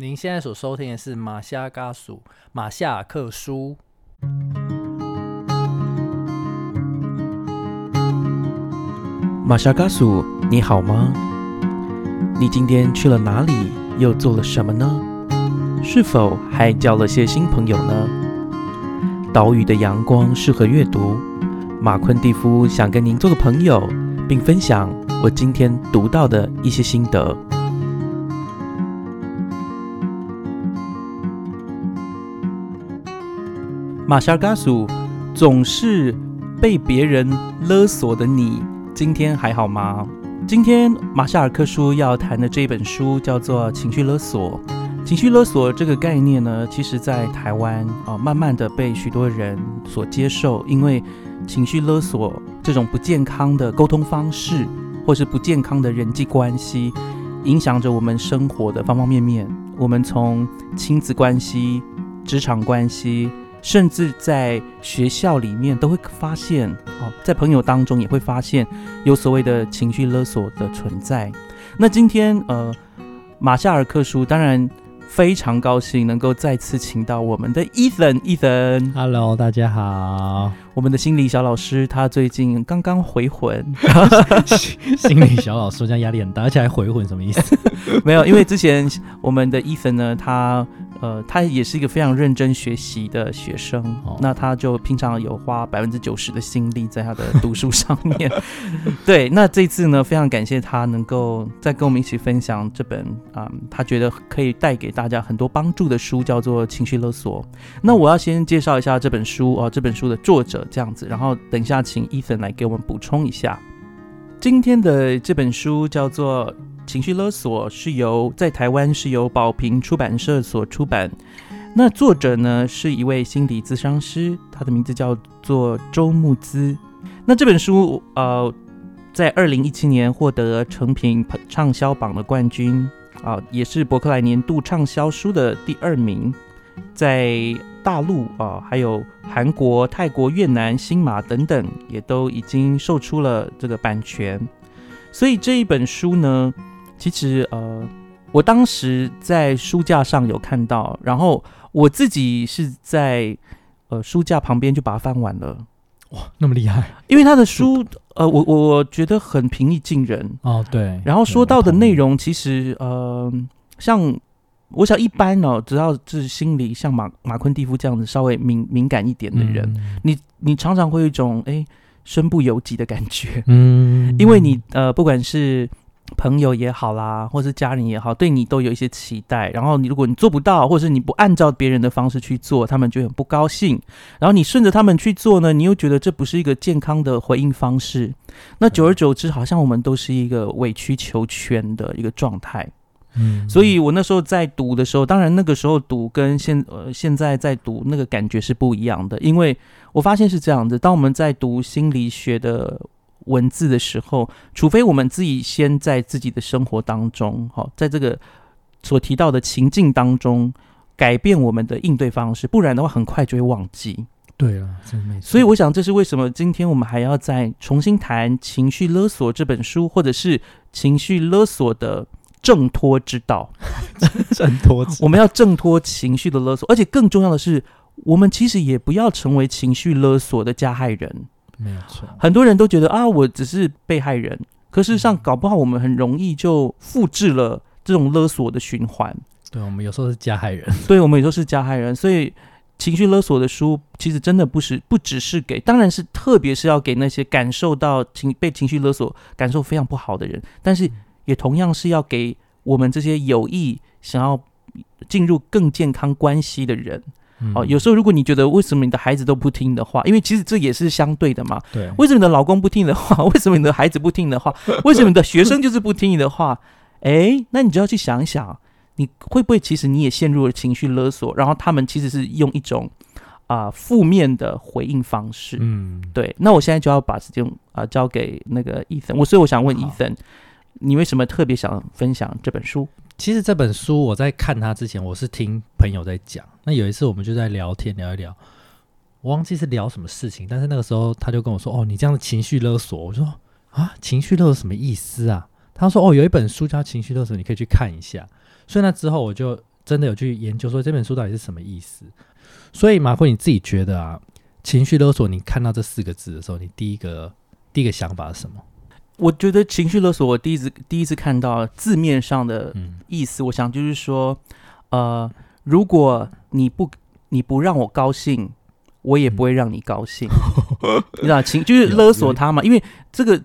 您现在所收听的是马夏嘎苏马夏克书。马夏嘎苏，你好吗？你今天去了哪里？又做了什么呢？是否还交了些新朋友呢？岛屿的阳光适合阅读。马昆蒂夫想跟您做个朋友，并分享我今天读到的一些心得。马夏嘎属总是被别人勒索的你，今天还好吗？今天马夏尔克书要谈的这本书叫做《情绪勒索》。情绪勒索这个概念呢，其实在台湾啊，慢慢的被许多人所接受，因为情绪勒索这种不健康的沟通方式，或是不健康的人际关系，影响着我们生活的方方面面。我们从亲子关系、职场关系，甚至在学校里面，都会发现哦，在朋友当中也会发现有所谓的情绪勒索的存在。那今天呃，马夏尔克书当然。非常高兴能够再次请到我们的 Ethan，Ethan。Hello，大家好。我们的心理小老师他最近刚刚回魂。心理小老师这样压力很大，而且还回魂，什么意思？没有，因为之前我们的 Ethan 呢，他。呃，他也是一个非常认真学习的学生，那他就平常有花百分之九十的心力在他的读书上面。对，那这次呢，非常感谢他能够再跟我们一起分享这本啊，他觉得可以带给大家很多帮助的书，叫做《情绪勒索》。那我要先介绍一下这本书啊，这本书的作者这样子，然后等一下请 Ethan 来给我们补充一下。今天的这本书叫做。情绪勒索是由在台湾是由宝瓶出版社所出版，那作者呢是一位心理咨商师，他的名字叫做周木之。那这本书呃，在二零一七年获得成品畅销榜的冠军啊，也是伯克莱年度畅销书的第二名，在大陆啊，还有韩国、泰国、越南、新马等等，也都已经售出了这个版权。所以这一本书呢。其实呃，我当时在书架上有看到，然后我自己是在呃书架旁边就把它翻完了。哇，那么厉害！因为他的书呃，我我觉得很平易近人哦。对，然后说到的内容其实呃，像我想一般哦，只要是心里像马马昆蒂夫这样子稍微敏敏感一点的人，你你常常会有一种哎身不由己的感觉。嗯，因为你呃不管是朋友也好啦，或是家人也好，对你都有一些期待。然后你如果你做不到，或者是你不按照别人的方式去做，他们就很不高兴。然后你顺着他们去做呢，你又觉得这不是一个健康的回应方式。那久而久之，好像我们都是一个委曲求全的一个状态。嗯，所以我那时候在读的时候，当然那个时候读跟现呃现在在读那个感觉是不一样的，因为我发现是这样子。当我们在读心理学的。文字的时候，除非我们自己先在自己的生活当中，好，在这个所提到的情境当中改变我们的应对方式，不然的话，很快就会忘记。对啊，真没错。所以我想，这是为什么今天我们还要再重新谈《情绪勒索》这本书，或者是情绪勒索的挣脱之道。挣脱，我们要挣脱情绪的勒索，而且更重要的是，我们其实也不要成为情绪勒索的加害人。没有错，很多人都觉得啊，我只是被害人，可事实上，搞不好我们很容易就复制了这种勒索的循环。对，我们有时候是加害人，对，我们有时候是加害人。所以，情绪勒索的书其实真的不是，不只是给，当然是特别是要给那些感受到情被情绪勒索、感受非常不好的人，但是也同样是要给我们这些有意想要进入更健康关系的人。哦，有时候如果你觉得为什么你的孩子都不听的话，因为其实这也是相对的嘛。对，为什么你的老公不听的话？为什么你的孩子不听的话？为什么你的学生就是不听你的话？哎，那你就要去想一想，你会不会其实你也陷入了情绪勒索？然后他们其实是用一种啊负面的回应方式。嗯，对。那我现在就要把时间啊交给那个伊森。我所以我想问伊森，你为什么特别想分享这本书？其实这本书我在看它之前，我是听朋友在讲。那有一次我们就在聊天聊一聊，我忘记是聊什么事情，但是那个时候他就跟我说：“哦，你这样的情绪勒索。”我说：“啊，情绪勒索什么意思啊？”他说：“哦，有一本书叫《情绪勒索》，你可以去看一下。”所以那之后我就真的有去研究说这本书到底是什么意思。所以马奎，你自己觉得啊，情绪勒索，你看到这四个字的时候，你第一个第一个想法是什么？我觉得情绪勒索，我第一次第一次看到字面上的意思，我想就是说，呃，如果你不你不让我高兴，我也不会让你高兴，你知道情就是勒索他嘛？因为这个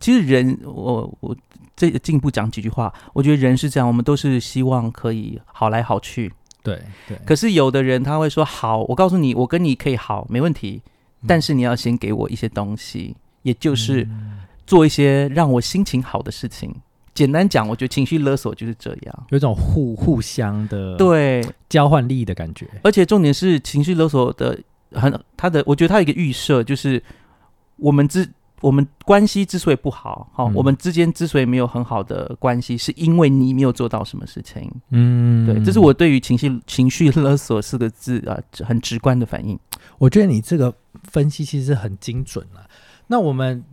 其实人，我我这进一步讲几句话，我觉得人是这样，我们都是希望可以好来好去，对对。可是有的人他会说，好，我告诉你，我跟你可以好，没问题，但是你要先给我一些东西，也就是。做一些让我心情好的事情。简单讲，我觉得情绪勒索就是这样，有一种互互相的对交换利益的感觉。而且重点是情绪勒索的很，他的我觉得他有一个预设，就是我们之我们关系之所以不好，好，我们之间之所以没有很好的关系，是因为你没有做到什么事情。嗯，对，这是我对于情绪情绪勒索四个字啊很直观的反应。我觉得你这个分析其实很精准了。那我们。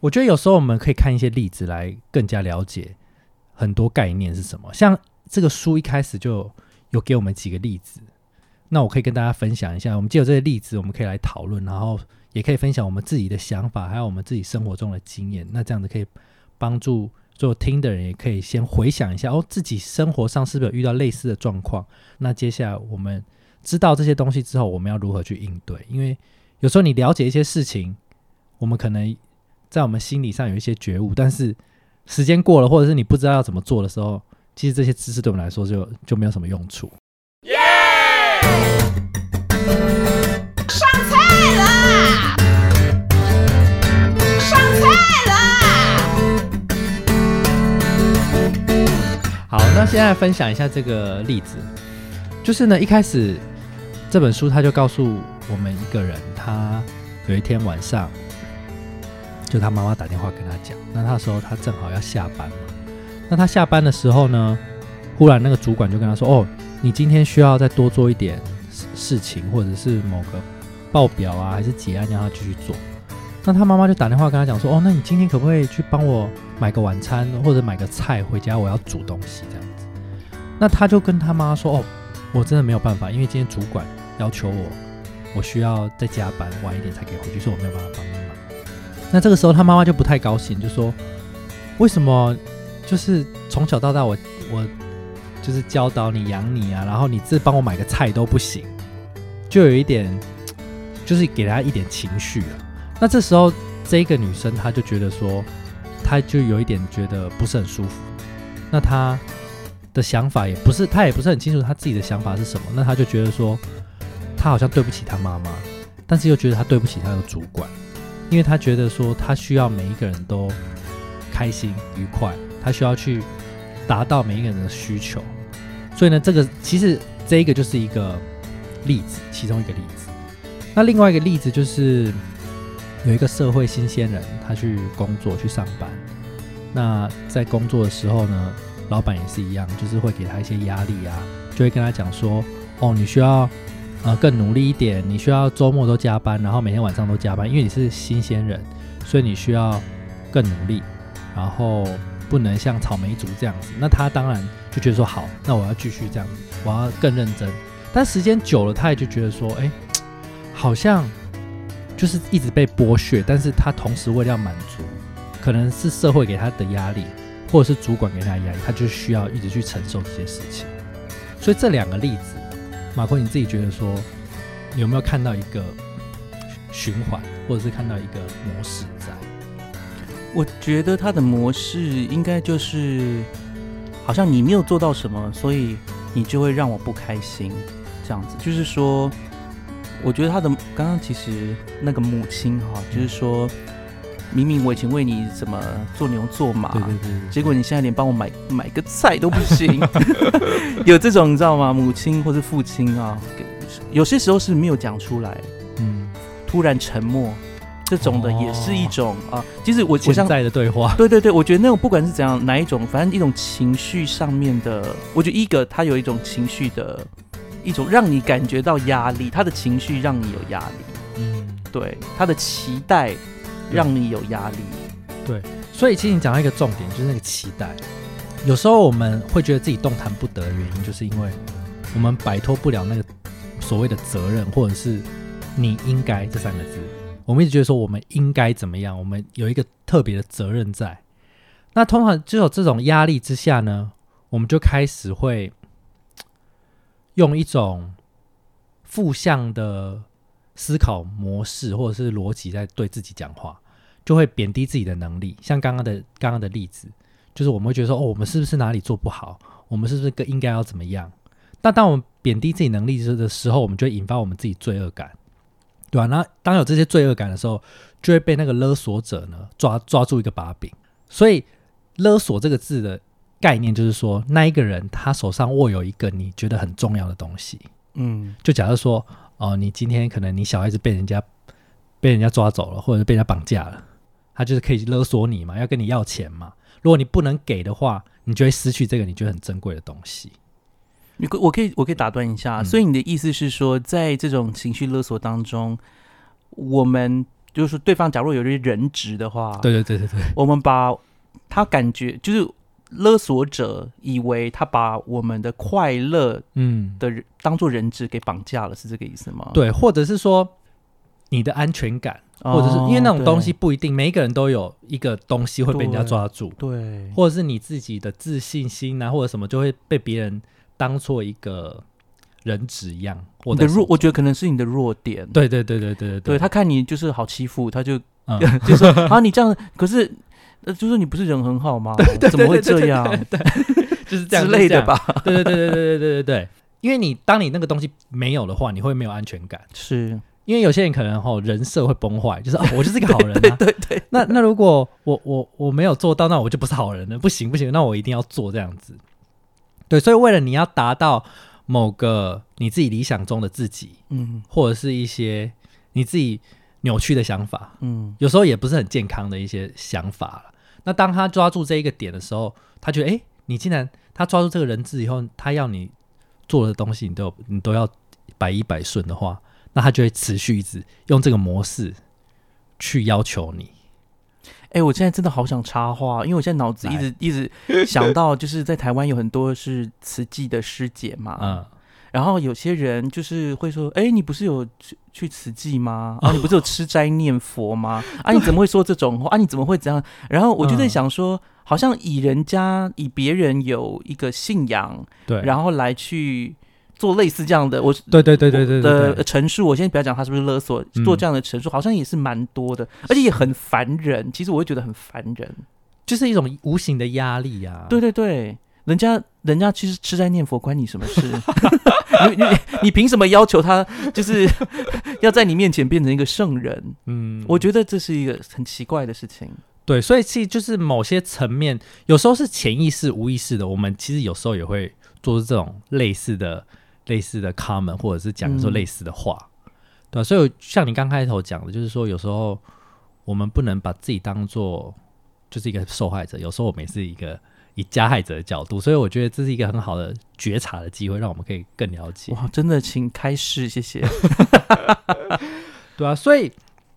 我觉得有时候我们可以看一些例子来更加了解很多概念是什么。像这个书一开始就有给我们几个例子，那我可以跟大家分享一下。我们借由这些例子，我们可以来讨论，然后也可以分享我们自己的想法，还有我们自己生活中的经验。那这样子可以帮助做听的人，也可以先回想一下哦，自己生活上是不是有遇到类似的状况？那接下来我们知道这些东西之后，我们要如何去应对？因为有时候你了解一些事情，我们可能。在我们心理上有一些觉悟，但是时间过了，或者是你不知道要怎么做的时候，其实这些知识对我们来说就就没有什么用处。耶！上菜啦！上菜啦！好，那现在分享一下这个例子，就是呢，一开始这本书他就告诉我们一个人，他有一天晚上。就他妈妈打电话跟他讲，那他说他正好要下班嘛，那他下班的时候呢，忽然那个主管就跟他说：“哦，你今天需要再多做一点事情，或者是某个报表啊，还是结案，让他继续做。”那他妈妈就打电话跟他讲说：“哦，那你今天可不可以去帮我买个晚餐，或者买个菜回家？我要煮东西这样子。”那他就跟他妈说：“哦，我真的没有办法，因为今天主管要求我，我需要再加班晚一点才可以回去，所以我没有办法帮。”那这个时候，他妈妈就不太高兴，就说：“为什么就是从小到大，我我就是教导你养你啊，然后你这帮我买个菜都不行，就有一点，就是给他一点情绪了。那这时候，这个女生她就觉得说，她就有一点觉得不是很舒服。那她的想法也不是，她也不是很清楚她自己的想法是什么。那她就觉得说，她好像对不起她妈妈，但是又觉得她对不起她的主管。”因为他觉得说，他需要每一个人都开心愉快，他需要去达到每一个人的需求，所以呢，这个其实这一个就是一个例子，其中一个例子。那另外一个例子就是有一个社会新鲜人，他去工作去上班，那在工作的时候呢，老板也是一样，就是会给他一些压力啊，就会跟他讲说，哦，你需要。呃，更努力一点。你需要周末都加班，然后每天晚上都加班，因为你是新鲜人，所以你需要更努力，然后不能像草莓族这样子。那他当然就觉得说好，那我要继续这样子，我要更认真。但时间久了，他也就觉得说，哎，好像就是一直被剥削。但是他同时为了要满足，可能是社会给他的压力，或者是主管给他压力，他就需要一直去承受这些事情。所以这两个例子。马坤，你自己觉得说有没有看到一个循环，或者是看到一个模式在？我觉得他的模式应该就是，好像你没有做到什么，所以你就会让我不开心，这样子。就是说，我觉得他的刚刚其实那个母亲哈，就是说。明明我以前为你怎么做牛做马，对对对，结果你现在连帮我买买个菜都不行，有这种你知道吗？母亲或是父亲啊，有些时候是没有讲出来，嗯，突然沉默，这种的也是一种啊。其实我现在的对话，对对对，我觉得那种不管是怎样哪一种，反正一种情绪上面的，我觉得一个他有一种情绪的一种让你感觉到压力，他的情绪让你有压力，嗯，对，他的期待。让你有压力，对，所以其实你讲到一个重点，就是那个期待。有时候我们会觉得自己动弹不得的原因，就是因为我们摆脱不了那个所谓的责任，或者是你应该这三个字。我们一直觉得说我们应该怎么样，我们有一个特别的责任在。那通常就有这种压力之下呢，我们就开始会用一种负向的思考模式或者是逻辑在对自己讲话，就会贬低自己的能力。像刚刚的刚刚的例子，就是我们会觉得说，哦，我们是不是哪里做不好？我们是不是更应该要怎么样？那当我们贬低自己能力的时候，我们就会引发我们自己罪恶感，对吧？那当有这些罪恶感的时候，就会被那个勒索者呢抓抓住一个把柄。所以“勒索”这个字的概念就是说，那一个人他手上握有一个你觉得很重要的东西。嗯，就假设说，哦，你今天可能你小孩子被人家被人家抓走了，或者是被人家绑架了，他就是可以勒索你嘛，要跟你要钱嘛。如果你不能给的话，你就会失去这个你觉得很珍贵的东西。你可我可以我可以打断一下，所以你的意思是说，在这种情绪勒索当中，我们就是，对方假如有些人质的话，对对对对对，我们把他感觉就是勒索者以为他把我们的快乐嗯的人当做人质给绑架了，是这个意思吗？对，或者是说你的安全感，或者是因为那种东西不一定每一个人都有一个东西会被人家抓住，对，或者是你自己的自信心啊，或者什么就会被别人。当做一个人质一样，我的弱，我觉得可能是你的弱点。对对对对对对，对他看你就是好欺负，他就 就说啊，你这样，可是就说你不是人很好吗？怎么会这样？对 就是这样之类的吧？对对对对对对对对对，因为你当你那个东西没有的话，你会没有安全感。是因为有些人可能哈人设会崩坏，就是 我就是一个好人啊。对对。那那如果我我我没有做到，那我就不是好人了。不行不行，那我一定要做这样子。对，所以为了你要达到某个你自己理想中的自己，嗯，或者是一些你自己扭曲的想法，嗯，有时候也不是很健康的一些想法了。那当他抓住这一个点的时候，他觉得，哎，你竟然他抓住这个人质以后，他要你做的东西，你都你都要百依百顺的话，那他就会持续一直用这个模式去要求你。哎，我现在真的好想插话，因为我现在脑子一直一直想到，就是在台湾有很多是慈济的师姐嘛，嗯，然后有些人就是会说，哎，你不是有去去慈济吗？啊，你不是有吃斋念佛吗？啊，你怎么会说这种话？啊，你怎么会这样？然后我就在想说，好像以人家以别人有一个信仰，对，然后来去。做类似这样的，我对对对对对的陈述，我先不要讲他是不是勒索，做这样的陈述好像也是蛮多的，而且也很烦人。其实我会觉得很烦人，就是一种无形的压力啊。对对对，人家人家其实吃斋念佛，关你什么事？你你你凭什么要求他就是 要在你面前变成一个圣人？嗯，我觉得这是一个很奇怪的事情。对，所以其实就是某些层面，有时候是潜意识、无意识的，我们其实有时候也会做出这种类似的。类似的 comment，或者是讲说类似的话，对所以像你刚开头讲的，就是说有时候我们不能把自己当做就是一个受害者，有时候我们也是一个以加害者的角度，所以我觉得这是一个很好的觉察的机会，让我们可以更了解。哇，真的，请开示，谢谢。对啊，所以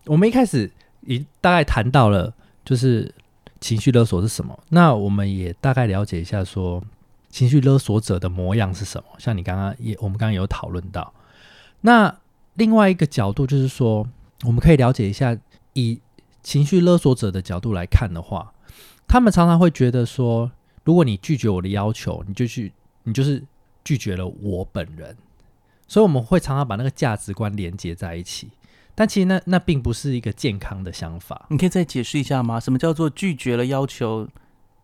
我们一开始已大概谈到了，就是情绪勒索是什么，那我们也大概了解一下说。情绪勒索者的模样是什么？像你刚刚也，我们刚刚有讨论到。那另外一个角度就是说，我们可以了解一下，以情绪勒索者的角度来看的话，他们常常会觉得说，如果你拒绝我的要求，你就去，你就是拒绝了我本人。所以我们会常常把那个价值观连接在一起，但其实那那并不是一个健康的想法。你可以再解释一下吗？什么叫做拒绝了要求？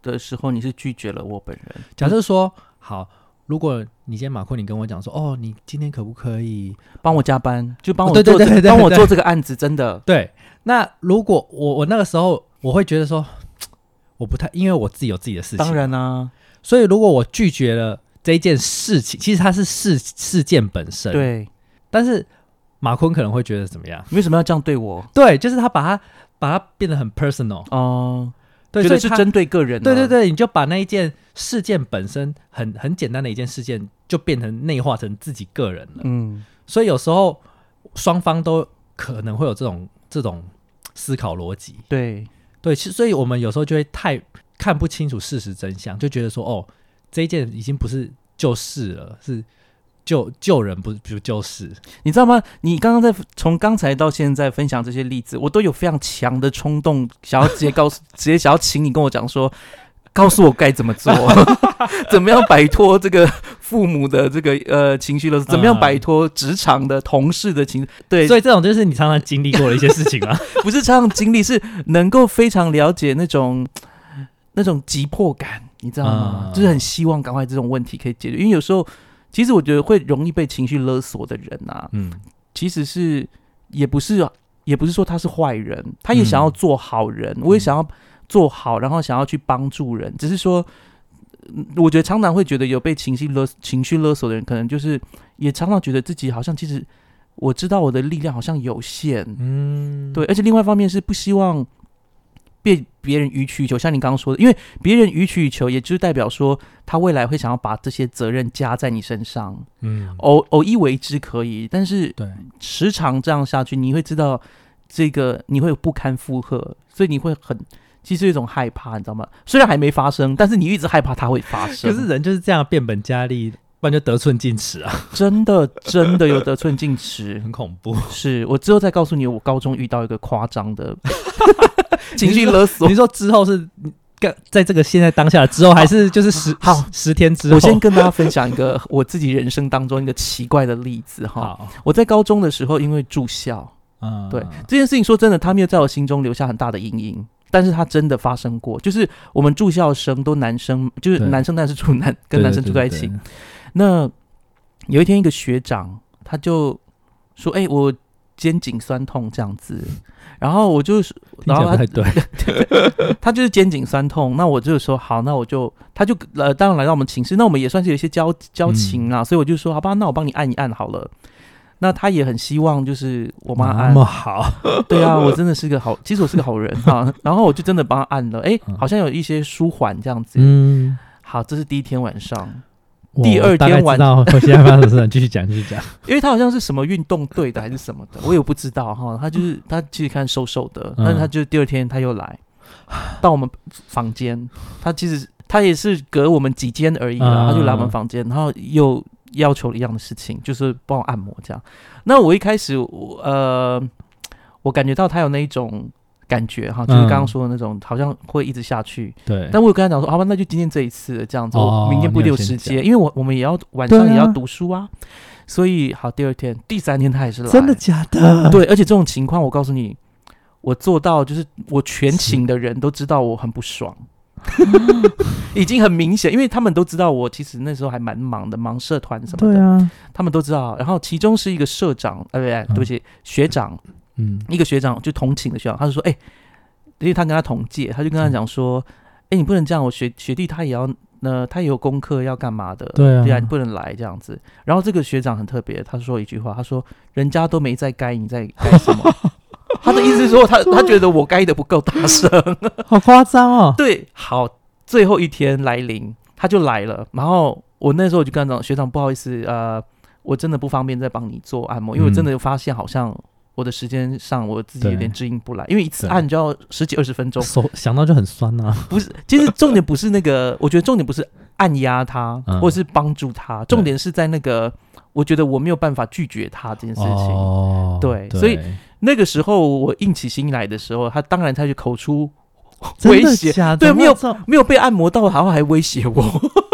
的时候，你是拒绝了我本人。假设说，好，如果你今天马库，你跟我讲说，哦，你今天可不可以帮我加班？就帮我做，帮我做这个案子，真的。对。那如果我我那个时候，我会觉得说，我不太，因为我自己有自己的事情。当然啊。所以如果我拒绝了这一件事情，其实它是事事件本身。对。但是马坤可能会觉得怎么样？为什么要这样对我？对，就是他把它把它变得很 personal 哦。对，所以是针对个人，对对对，你就把那一件事件本身很很简单的一件事件，就变成内化成自己个人了。嗯，所以有时候双方都可能会有这种这种思考逻辑。对对，其实所以我们有时候就会太看不清楚事实真相，就觉得说哦，这一件已经不是旧事了，是救救人不不救事。你知道吗？你刚刚在从刚才到现在分享这些例子，我都有非常强的冲动，想要直接告诉，直接想要请你跟我讲说，告诉我该怎么做，怎么样摆脱这个父母的这个呃情绪勒索，怎么样摆脱职场的同事的情，对，所以这种就是你常常经历过的一些事情啊，不是常常经历，是能够非常了解那种那种急迫感，你知道吗？就是很希望赶快这种问题可以解决，因为有时候其实我觉得会容易被情绪勒索的人啊，嗯，其实是也不是也不是说他是坏人，他也想要做好人，我也想要。做好，然后想要去帮助人，只是说，我觉得常常会觉得有被情绪勒情绪勒索的人，可能就是也常常觉得自己好像其实我知道我的力量好像有限，嗯，对，而且另外一方面是不希望被别人予取予求，像你刚刚说的，因为别人予取予求，也就是代表说他未来会想要把这些责任加在你身上，嗯，偶偶一为之可以，但是对时常这样下去，你会知道这个你会不堪负荷，所以你会很。其实有一种害怕，你知道吗？虽然还没发生，但是你一直害怕它会发生。可是人就是这样变本加厉，不然就得寸进尺啊！真的，真的有得寸进尺，很恐怖。是我之后再告诉你，我高中遇到一个夸张的 情绪勒索。你说之后是在这个现在当下之后，还是就是十好十天之后？我先跟大家分享一个我自己人生当中一个奇怪的例子哈。我在高中的时候，因为住校，嗯，对这件事情说真的，他没有在我心中留下很大的阴影。但是他真的发生过，就是我们住校生都男生，就是男生，但是住男跟男生住在一起。那有一天，一个学长他就说：“哎，我肩颈酸痛这样子。”然后我就是，然后他对，他就是肩颈酸痛。那我就说：“好，那我就，他就呃，当然来到我们寝室，那我们也算是有一些交交情啊。”所以我就说：“好吧，那我帮你按一按好了。”那他也很希望，就是我妈按那么好，对啊，我真的是个好，其实我是个好人 哈。然后我就真的帮他按了，哎，好像有一些舒缓这样子。嗯，好，这是第一天晚上，第二天晚上，我现在发生什么？继续讲，继续讲。因为他好像是什么运动队的还是什么的，我也不知道哈。他就是他其实看瘦瘦的，但是他就第二天他又来 到我们房间，他其实他也是隔我们几间而已啦，他就来我们房间，然后又。要求一样的事情，就是帮我按摩这样。那我一开始，我呃，我感觉到他有那一种感觉哈，就是刚刚说的那种，好像会一直下去。对。但我有跟他讲说，好吧，那就今天这一次这样子，明天不一定有时间，因为我我们也要晚上也要读书啊。所以好，第二天、第三天他也是来，真的假的？对，而且这种情况，我告诉你，我做到就是我全寝的人都知道我很不爽。已经很明显，因为他们都知道我其实那时候还蛮忙的，忙社团什么的。对啊，他们都知道。然后其中是一个社长，呃，不对，对不起，学长，嗯，一个学长就同寝的学长，他就说，哎，因为他跟他同届，他就跟他讲说，哎，你不能这样，我学学弟他也要，那他也有功课要干嘛的，对啊，你不能来这样子。然后这个学长很特别，他说一句话，他说，人家都没在该，你在该什么？他的意思是说，他他觉得我该的不够大声，好夸张哦。对，好，最后一天来临，他就来了。然后我那时候我就跟他讲，学长不好意思，呃，我真的不方便再帮你做按摩，因为我真的发现好像我的时间上我自己有点适应不来，因为一次按就要十几二十分钟，手想到就很酸啊。不是，其实重点不是那个，我觉得重点不是按压他，或者是帮助他，重点是在那个，我觉得我没有办法拒绝他这件事情。哦，对，所以。那个时候我硬起心来的时候，他当然他就口出 威胁，对，没有没有被按摩到，然后还威胁我，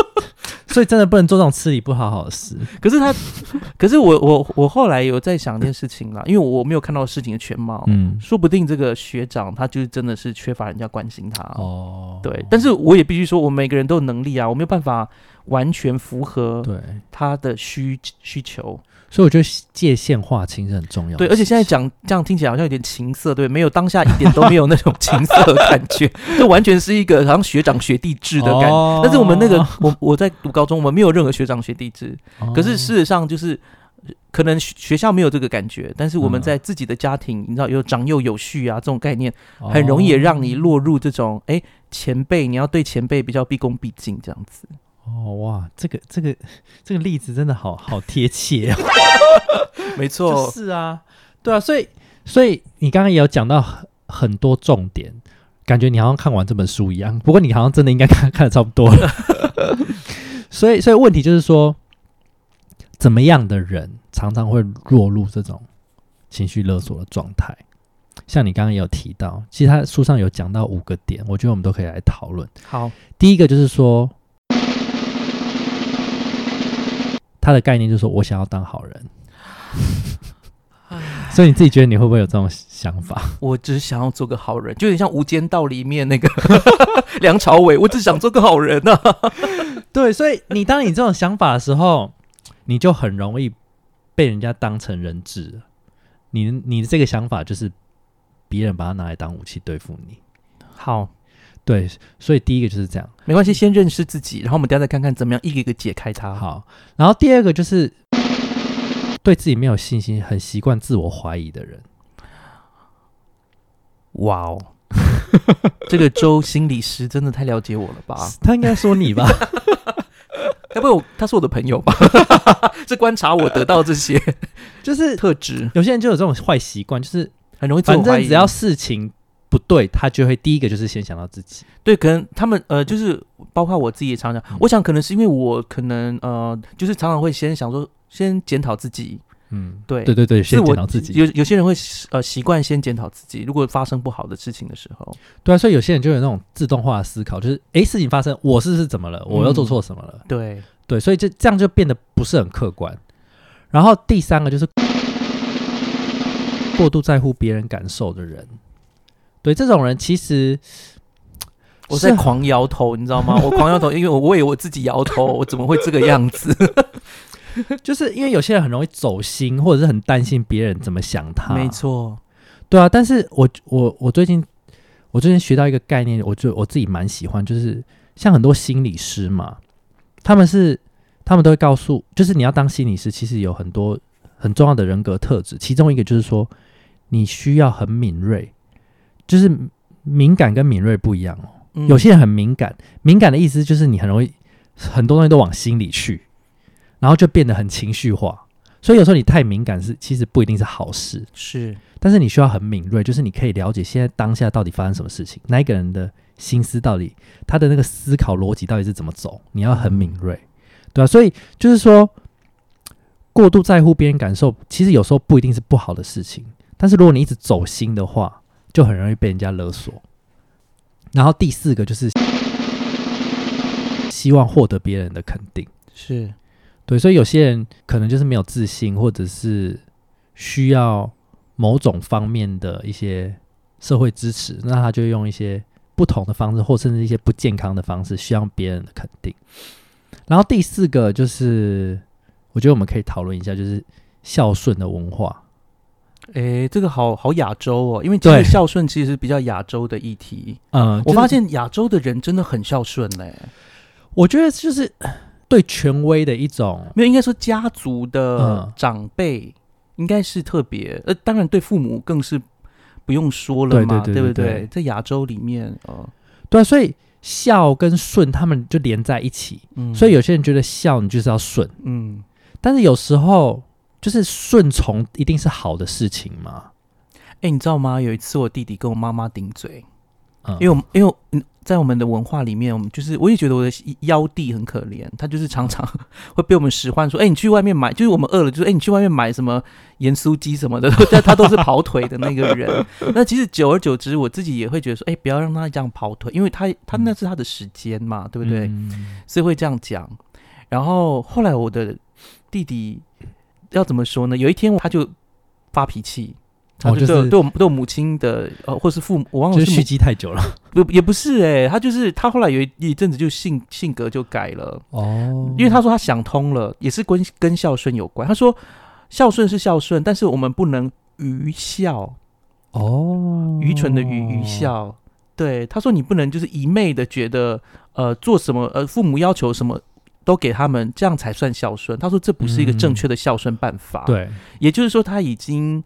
所以真的不能做这种吃力不讨好的事。可是他，可是我我我后来有在想一件事情啦，因为我没有看到事情的全貌，嗯，说不定这个学长他就是真的是缺乏人家关心他。哦，对，但是我也必须说，我每个人都有能力啊，我没有办法完全符合对。他的需需求。所以我觉得界限划清是很重要。对，而且现在讲这样听起来好像有点情色，对，没有当下一点都没有那种情色的感觉，就完全是一个好像学长学弟制的感觉。但是我们那个我我在读高中，我们没有任何学长学弟制。可是事实上就是可能学校没有这个感觉，但是我们在自己的家庭，你知道有长幼有序啊这种概念，很容易也让你落入这种哎前辈你要对前辈比较毕恭毕敬这样子。哦哇，这个这个这个例子真的好好贴切，没错，是啊，对啊，所以所以你刚刚也有讲到很很多重点，感觉你好像看完这本书一样。不过你好像真的应该看看的差不多了，所以所以问题就是说，怎么样的人常常会落入这种情绪勒索的状态？像你刚刚也有提到，其实他书上有讲到五个点，我觉得我们都可以来讨论。好，第一个就是说，他的概念就是说我想要当好人，所以你自己觉得你会不会有这种想法？我只是想要做个好人，就有点像《无间道》里面那个 梁朝伟，我只想做个好人呐。对，所以你当你这种想法的时候，你就很容易被人家当成人质。你你的这个想法就是别人把它拿来当武器对付你。好，对，所以第一个就是这样，没关系，先认识自己，然后我们等下再看看怎么样一个一个解开它。好，然后第二个就是对自己没有信心、很习惯自我怀疑的人。哇哦，这个周心理师真的太了解我了吧？他应该说你吧？要不我他是我的朋友吧？是观察我得到这些就是特质，有些人就有这种坏习惯，就是很容易自我怀疑。反正只要事情不对，他就会第一个就是先想到自己。对，可能他们呃，就是包括我自己也常常，我想可能是因为我可能呃，就是常常会先想说，先检讨自己。嗯，对对对对，先检讨自己。有有些人会呃习惯先检讨自己，如果发生不好的事情的时候，对啊，所以有些人就有那种自动化的思考，就是哎，事情发生，我是不是怎么了？我又做错什么了？对，对，所以这这样就变得不是很客观。然后第三个就是过度在乎别人感受的人，对这种人其实 我在狂摇头，你知道吗？我狂摇头，因为我为我自己摇头，我怎么会这个样子？就是因为有些人很容易走心，或者是很担心别人怎么想他。没，错，对啊。但是我我我最近我最近学到一个概念，我就我自己蛮喜欢，就是像很多心理师嘛，他们是他们都会告诉，就是你要当心理师，其实有很多很重要的人格特质，其中一个就是说你需要很敏锐，就是敏感跟敏锐不一样哦。嗯。有些人很敏感，敏感的意思就是你很容易很多东西都往心里去，然后就变得很情绪化。所以有时候你太敏感是其实不一定是好事，是。但是你需要很敏锐，就是你可以了解现在当下到底发生什么事情，那一个人的心思到底他的那个思考逻辑到底是怎么走，你要很敏锐，对啊，所以就是说，过度在乎别人感受，其实有时候不一定是不好的事情，但是如果你一直走心的话，就很容易被人家勒索。然后第四个就是希望获得别人的肯定。是，对，所以有些人可能就是没有自信，或者是需要某种方面的一些社会支持，那他就用一些不同的方式，或甚至一些不健康的方式，希望别人的肯定。然后第四个就是，我觉得我们可以讨论一下，就是孝顺的文化。诶，这个好好亚洲哦，因为其实孝顺其实是比较亚洲的议题。嗯，我发，现亚洲的人真的很孝顺嘞，我觉得就是对权威的一种，没有应该说家族的嗯。长辈应该是特别，呃，当然对父母更是不用说了嘛，对不对对。在亚洲里面，呃，对啊，所以孝跟顺他们就连在一起。嗯。所以有些人觉得孝你就是要顺。嗯，但是有时候就是顺从一定是好的事情吗？哎，你知道吗？有一次我弟弟跟我妈妈顶嘴，嗯，因为因为嗯，在我们的文化里面，我们就是我也觉得我的幺弟很可怜，他就是常常 会被我们使唤说，哎、你去外面买，就是我们饿了，就是哎、你去外面买什么盐酥鸡什么的，但他都是跑腿的那个人。那其实久而久之，我自己也会觉得说，哎、不要让他这样跑腿，因为他他那是他的时间嘛，对不对？嗯所以会这样讲。然后后来我的弟弟要怎么说呢？有一天他就发脾气。他哦就是对我对我母亲的呃，或是父母，我忘了蓄积太久了。不也不是哎、他就是他后来有一一阵子就性性格就改了，哦因为他说他想通了，也是跟跟孝顺有关。他说孝顺是孝顺，但是我们不能愚孝，哦，愚蠢的愚愚孝。对，他说你不能就是一昧的觉得呃做什么呃父母要求什么都给他们，这样才算孝顺。他说这不是一个正确的孝顺办法。，对，也就是说他已经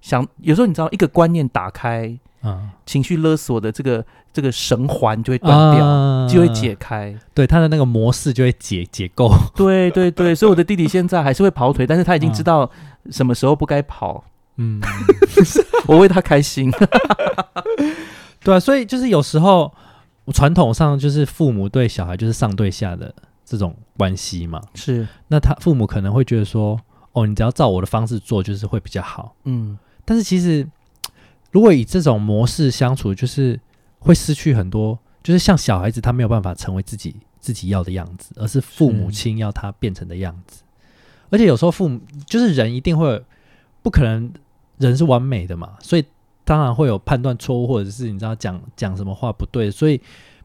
想有时候你知道一个观念打开，嗯，情绪勒索的这个这个绳环就会断掉。啊就会解开，对他的那个模式就会解解构。对 对对，所以我的弟弟现在还是会跑腿，但是他已经知道什么时候不该跑，嗯，我为他开心。对啊，所以就是有时候传统上就是父母对小孩就是上对下的这种关系嘛。是，那他父母可能会觉得说，哦，你只要照我的方式做，就是会比较好。嗯，但是其实，如果以这种模式相处，就是会失去很多，就是像小孩子他没有办法成为自己自己要的样子，而是父母亲要他变成的样子。而且有时候父母就是人一定会不可能人是完美的嘛，所以当然会有判断错误，或者是你知道讲讲什么话不对，所以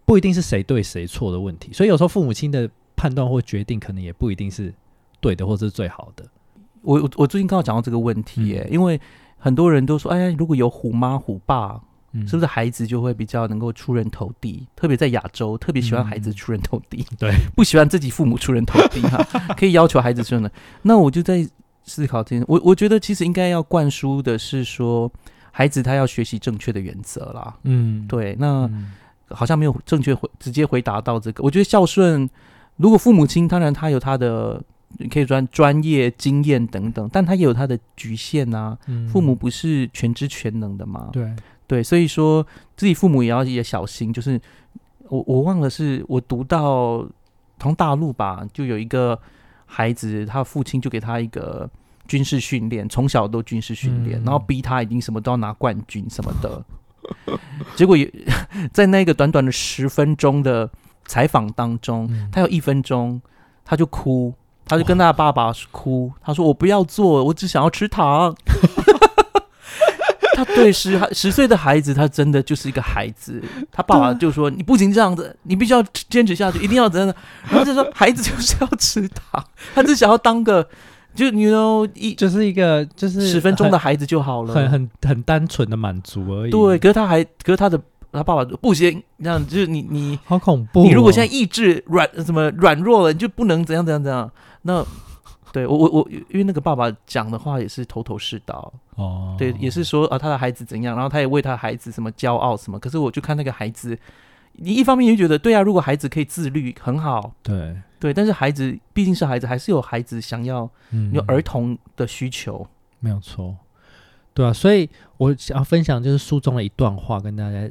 不一定是谁对谁错的问题。所以有时候父母亲的判断或决定可能也不一定是对的，或者是最好的。我我我最近刚好讲到这个问题耶，因为很多人都说，哎，如果有虎妈虎爸，是不是孩子就会比较能够出人头地？特别在亚洲，特别喜欢孩子出人头地，对，不喜欢自己父母出人头地哈，可以要求孩子出人。那我就在思考这件，我我觉得其实应该要灌输的是说，孩子他要学习正确的原则啦。嗯，对，那好像没有正确回直接回答到这个。我觉得孝顺，如果父母亲当然他有他的。你可以专专业经验等等，但他也有他的局限啊。父母不是全知全能的嘛？对对，所以说自己父母也要也小心。就是我我忘了是我读到从大陆吧，就有一个孩子，他父亲就给他一个军事训练，从小都军事训练，然后逼他已经什么都要拿冠军什么的。结果也 在那个短短的十分钟的采访当中，他有一分钟他就哭。他就跟他爸爸哭，他说：“我不要做，我只想要吃糖。”他对十十岁的孩子，他真的就是一个孩子。他爸爸就说：“你不行这样子，你必须要坚持下去，一定要怎样。”然后就说：“孩子就是要吃糖，他只想要当个就你 know 一 就是一个就是十分钟的孩子就好了，很很很单纯的满足而已。”对，可是他还可是他的。他爸爸不行，这样就是你你好恐怖。你如果现在意志软什么软弱了，你就不能怎样怎样怎样。那对我我我，因为那个爸爸讲的话也是头头是道哦。对，也是说啊，他的孩子怎样，然后他也为他的孩子什么骄傲什么。可是我就看那个孩子，你一方面就觉得对啊，如果孩子可以自律很好，对对。但是孩子毕竟是孩子，还是有孩子想要有儿童的需求，没有错。对啊，所以我想要分享就是书中的一段话跟大家。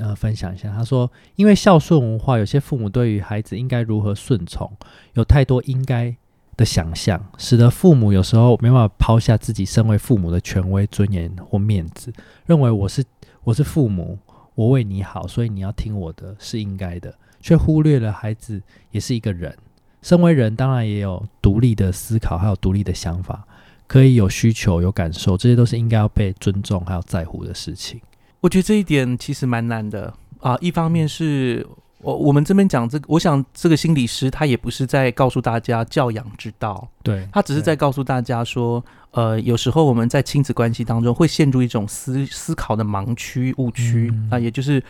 呃，分享一下，他说：“因为孝顺文化，有些父母对于孩子应该如何顺从，有太多应该的想象，使得父母有时候没办法抛下自己身为父母的权威、尊严或面子，认为我是我是父母，我为你好，所以你要听我的，是应该的，却忽略了孩子也是一个人，身为人当然也有独立的思考，还有独立的想法，可以有需求、有感受，这些都是应该要被尊重还有在乎的事情。”我觉得这一点其实蛮难的啊！一方面是我我们这边讲这个，我想这个心理师他也不是在告诉大家教养之道，对他只是在告诉大家说，呃，有时候我们在亲子关系当中会陷入一种思思考的盲区误区啊，也就是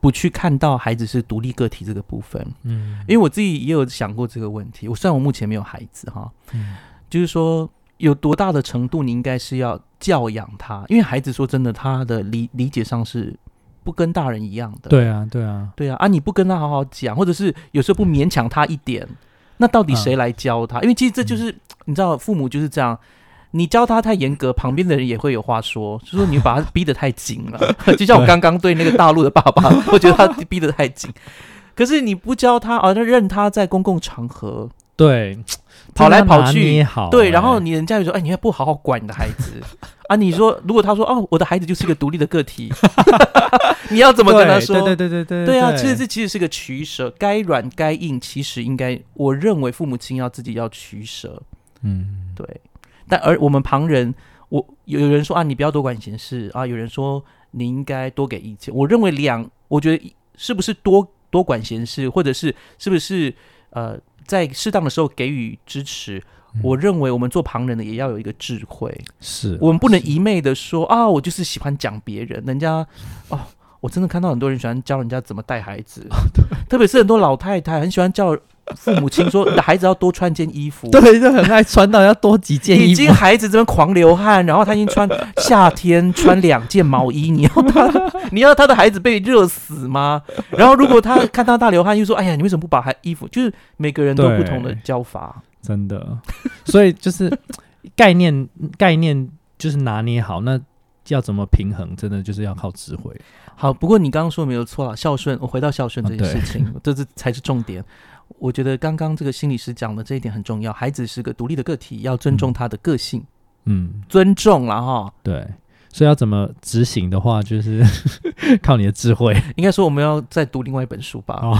不去看到孩子是独立个体这个部分。嗯，因为我自己也有想过这个问题，我虽然我目前没有孩子哈，嗯，就是说。有多大的程度，你应该是要教养他，因为孩子说真的，他的理理解上是不跟大人一样的。对啊，对啊，对啊，啊，你不跟他好好讲，或者是有时候不勉强他一点，那到底谁来教他？因为其实这就是你知道，父母就是这样，你教他太严格，旁边的人也会有话说，就说你把他逼得太紧了。就像我刚刚对那个大陆的爸爸，我觉得他逼得太紧。可是你不教他，而他任他在公共场合对。跑来跑去，对，然后你人家就说：“哎，你还不好好管你的孩子 啊？”你说，如果他说：“哦，我的孩子就是一个独立的个体。”你要怎么跟他说？对对对对对，对啊，其实这其实是个取舍，该软该硬，其实应该，我认为父母亲要自己要取舍。嗯，对。但而我们旁人，我有人说啊，你不要多管闲事啊，有人说你应该多给意见。我认为两，我觉得是不是多多管闲事，或者是是不是呃？在适当的时候给予支持，我认为我们做旁人的也要有一个智慧，是。我们不能一昧的说啊，我就是喜欢讲别人，人家哦，我真的看到很多人喜欢教人家怎么带孩子，特别是很多老太太很喜欢教。父母亲说：“你的孩子要多穿件衣服。”对，就很爱穿到要多几件衣服。已经孩子这边狂流汗，然后他已经穿夏天穿两件毛衣，你要他，你要他的孩子被热死吗？然后如果他看他大流汗，又说：“哎呀，你为什么不把孩衣服？”就是每个人都不同的教法，真的。所以就是概念 概念就是拿捏好，那要怎么平衡，真的就是要靠智慧。好，不过你刚刚说没有错了，孝顺。我回到孝顺这件事情，这是才是重点。我觉得刚刚这个心理师讲的这一点很重要，孩子是个独立的个体，要尊重他的个性，嗯，尊重了哈。对，所以要怎么执行的话，就是 靠你的智慧。应该说我们要再读另外一本书吧。哦，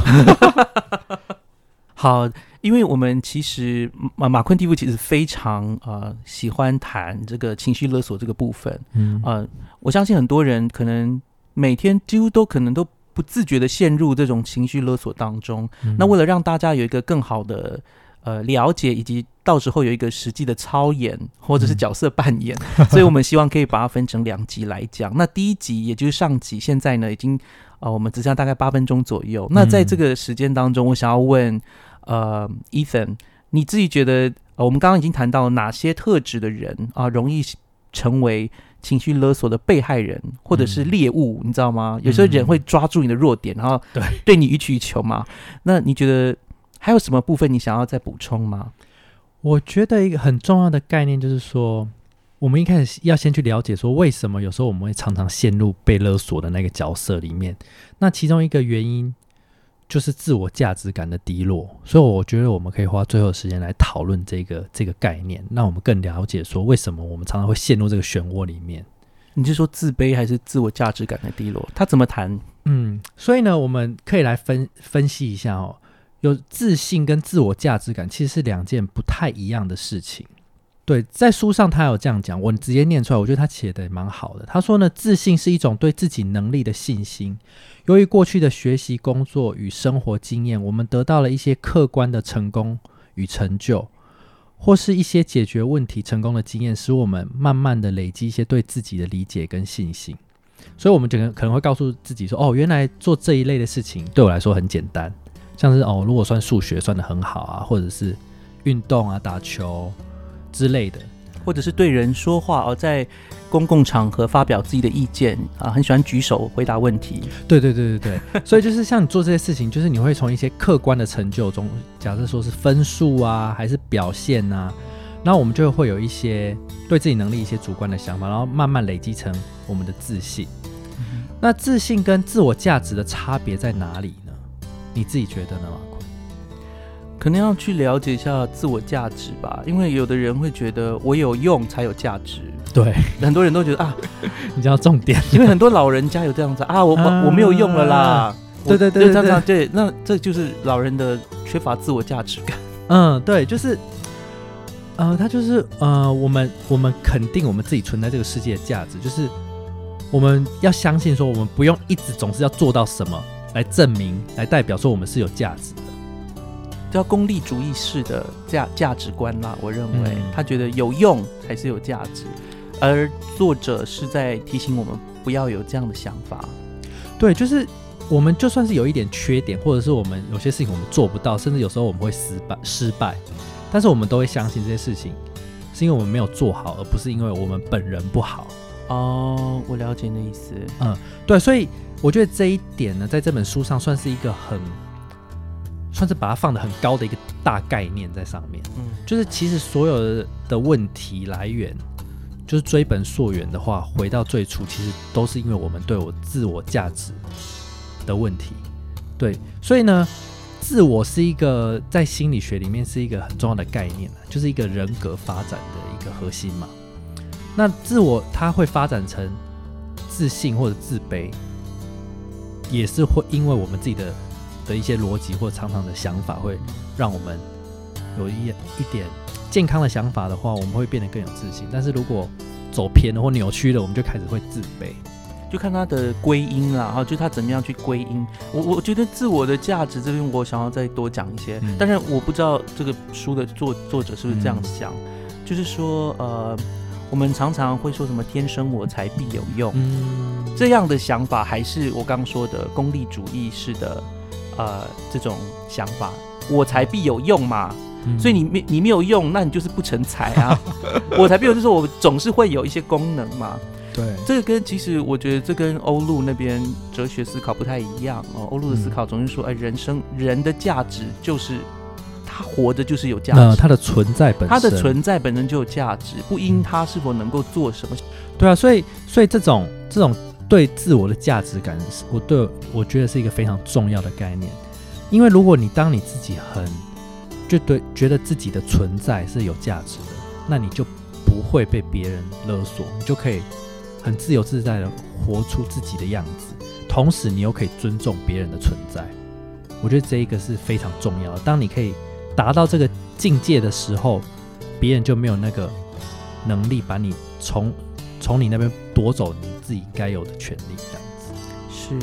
好，因为我们其实马马昆蒂夫其实非常呃喜欢谈这个情绪勒索这个部分。嗯呃，我相信很多人可能每天几乎都可能都不自觉的陷入这种情绪勒索当中。嗯那为了让大家有一个更好的呃了解，以及到时候有一个实际的操演或者是嗯角色扮演，所以我们希望可以把它分成两集来讲。那第一集也就是上集，现在呢已经呃我们只剩下大概八分钟左右。那在这个时间当中，我想要问呃，Ethan，你自己觉得、呃、我们刚刚已经谈到哪些特质的人啊、容易成为情绪勒索的被害人或者是嗯猎物，你知道吗？有时候人嗯会抓住你的弱点，然后对对你予取予求嘛。那你觉得还有什么部分你想要再补充吗？我觉得一个很重要的概念就是说，我们一开始要先去了解说，为什么有时候我们会常常陷入被勒索的那个角色里面。那其中一个原因就是自我价值感的低落，所以我觉得我们可以花最后的时间来讨论这个这个概念，让我们更了解说为什么我们常常会陷入这个漩涡里面。你是说自卑还是自我价值感的低落？他怎么谈？嗯，所以呢，我们可以来分分析一下哦。有自信跟自我价值感其实是两件不太一样的事情。对，在书上他有这样讲，我直接念出来，我觉得他写的蛮好的。他说呢，自信是一种对自己能力的信心。由于过去的学习、工作与生活经验，我们得到了一些客观的成功与成就，或是一些解决问题成功的经验，使我们慢慢的累积一些对自己的理解跟信心。所以，我们整个可能会告诉自己说：“哦，原来做这一类的事情对我来说很简单，像是哦，如果算数学算得很好啊，或者是运动啊、打球之类的。或者是对人说话哦，在公共场合发表自己的意见啊，很喜欢举手回答问题。对对对对对，所以就是像你做这些事情，就是你会从一些客观的成就中，假设说是分数啊，还是表现啊，那我们就会有一些对自己能力一些主观的想法，然后慢慢累积成我们的自信。那自信跟自我价值的差别在哪里呢？你自己觉得呢？可能要去了解一下自我价值吧，因为有的人会觉得我有用才有价值，对，很多人都觉得啊，你知道重点。因为很多老人家有这样子啊，我我我没有用了啦。对对对对那这就是老人的缺乏自我价值感。嗯，对，就是，呃，他就是呃，我们我们肯定我们自己存在这个世界的价值，就是我们要相信说，我们不用一直总是要做到什么来证明、来代表说我们是有价值的。叫功利主义式的价价值观啦，我认为、嗯他觉得有用才是有价值，而作者是在提醒我们不要有这样的想法。对，就是我们就算是有一点缺点，或者是我们有些事情我们做不到，甚至有时候我们会失败失败，但是我们都会相信这些事情是因为我们没有做好，而不是因为我们本人不好。哦，我了解你的意思。嗯对，所以我觉得这一点呢，在这本书上算是一个很，算是把它放的很高的一个大概念在上面。嗯，就是其实所有的问题来源，就是追本溯源的话，回到最初，其实都是因为我们对我自我价值的问题。对，所以呢，自我是一个在心理学里面是一个很重要的概念，就是一个人格发展的一个核心嘛。那自我它会发展成自信或者自卑，也是会因为我们自己的的一些逻辑或常常的想法，会让我们有一一点健康的想法的话，我们会变得更有自信。但是如果走偏了或扭曲了，我们就开始会自卑。就看他的归因啦，哈，就他怎么样去归因。我我觉得自我的价值这边，我想要再多讲一些，嗯但是我不知道这个书的作作者是不是这样想，就是说，呃，我们常常会说什么“天生我材必有用”，嗯，这样的想法，还是我刚刚说的功利主义式的，呃，这种想法，我才必有用嘛。嗯所以你没你没有用，那你就是不成才啊。我才必有，就是我总是会有一些功能嘛。对这个跟其实我觉得这跟欧陆那边哲学思考不太一样哦。欧陆的思考总是说，哎，人生人的价值就是他活着就是有价值，那它的存在本身，他的存在本身就有价值，不因他是否能够做什么。对啊，所以所以这种这种对自我的价值感，我对我觉得是一个非常重要的概念。因为如果你当你自己很就对觉得自己的存在是有价值的，那你就不会被别人勒索，你就可以很自由自在的活出自己的样子，同时你又可以尊重别人的存在。我觉得这一个是非常重要的。当你可以达到这个境界的时候，别人就没有那个能力把你从从你那边夺走你自己该有的权利，这样子。是，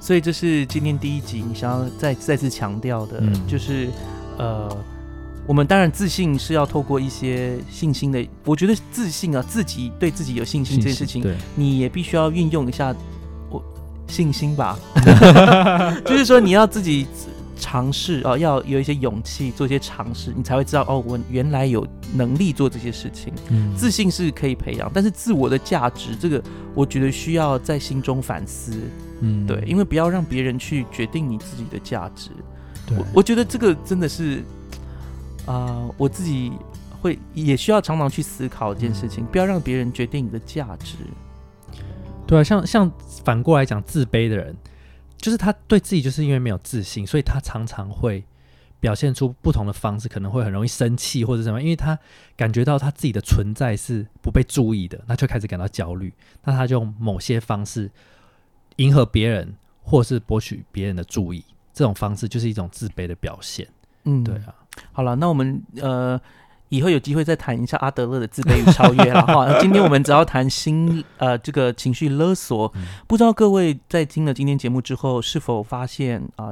所以这是今天第一集你想要再再次强调的，嗯。就是呃，我们当然自信是要透过一些信心的，我觉得自信啊，自己对自己有信心这件事情，你也必须要运用一下我信心吧，就是说你要自己尝试啊，要有一些勇气做一些尝试，你才会知道哦，我原来有能力做这些事情。嗯自信是可以培养，但是自我的价值这个，我觉得需要在心中反思。嗯对，因为不要让别人去决定你自己的价值。对我我觉得这个真的是，啊、我自己会也需要常常去思考一件事情，不要让别人决定你的价值。对啊，像像反过来讲，自卑的人，就是他对自己就是因为没有自信，所以他常常会表现出不同的方式，可能会很容易生气或者什么，因为他感觉到他自己的存在是不被注意的，那就开始感到焦虑，那他就用某些方式迎合别人，或是博取别人的注意，这种方式就是一种自卑的表现。嗯，对啊，好了，那我们呃以后有机会再谈一下阿德勒的自卑与超越了哈。今天我们只要谈心呃这个情绪勒索，嗯不知道各位在听了今天节目之后，是否发现啊、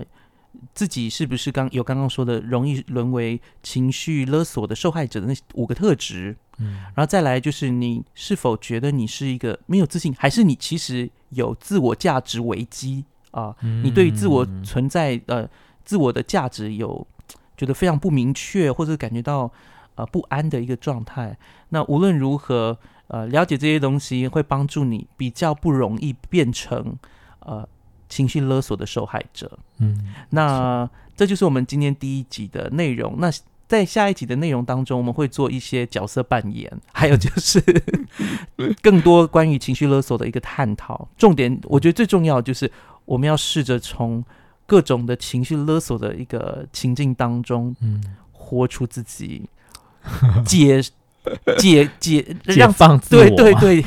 自己是不是刚有刚刚说的容易沦为情绪勒索的受害者的那五个特质？嗯然后再来就是你是否觉得你是一个没有自信，还是你其实有自我价值危机啊？你对于自我嗯存在呃自我的价值有觉得非常不明确，或者感觉到呃不安的一个状态。那无论如何，呃，了解这些东西会帮助你比较不容易变成呃情绪勒索的受害者。嗯那这就是我们今天第一集的内容。那在下一集的内容当中，我们会做一些角色扮演，还有就是 更多关于情绪勒索的一个探讨。重点，我觉得最重要的就是我们要试着从各种的情绪勒索的一个情境当中嗯，活出自己，解解解解让放自我，对对，对，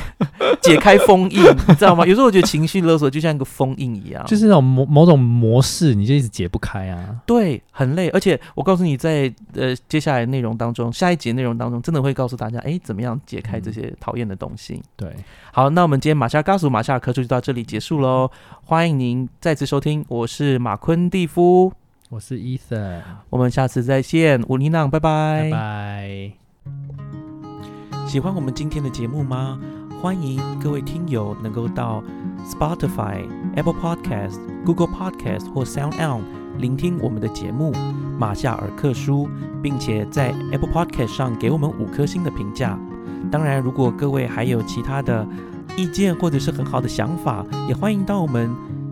解开封印，你知道吗？有时候我觉得情绪勒索就像一个封印一样，就是那种某某种模式，你就一直解不开啊。对，很累，而且我告诉你在，呃接下来内容当中，下一节内容当中，真的会告诉大家，哎，怎么样解开这些讨厌的东西。对，好，那我们今天马夏嘎属马夏课就到这里结束喽，欢迎您再次收听，我是马昆蒂夫，我是 Ethan，我们下次再见，乌尼朗，拜拜拜拜。喜欢我们今天的节目吗？欢迎各位听友能够到 Spotify、Apple Podcast、Google Podcast 或 Sound On 聆听我们的节目《马夏尔克书》，并且在 Apple Podcast 上给我们五颗星的评价。当然，如果各位还有其他的意见或者是很好的想法，也欢迎到我们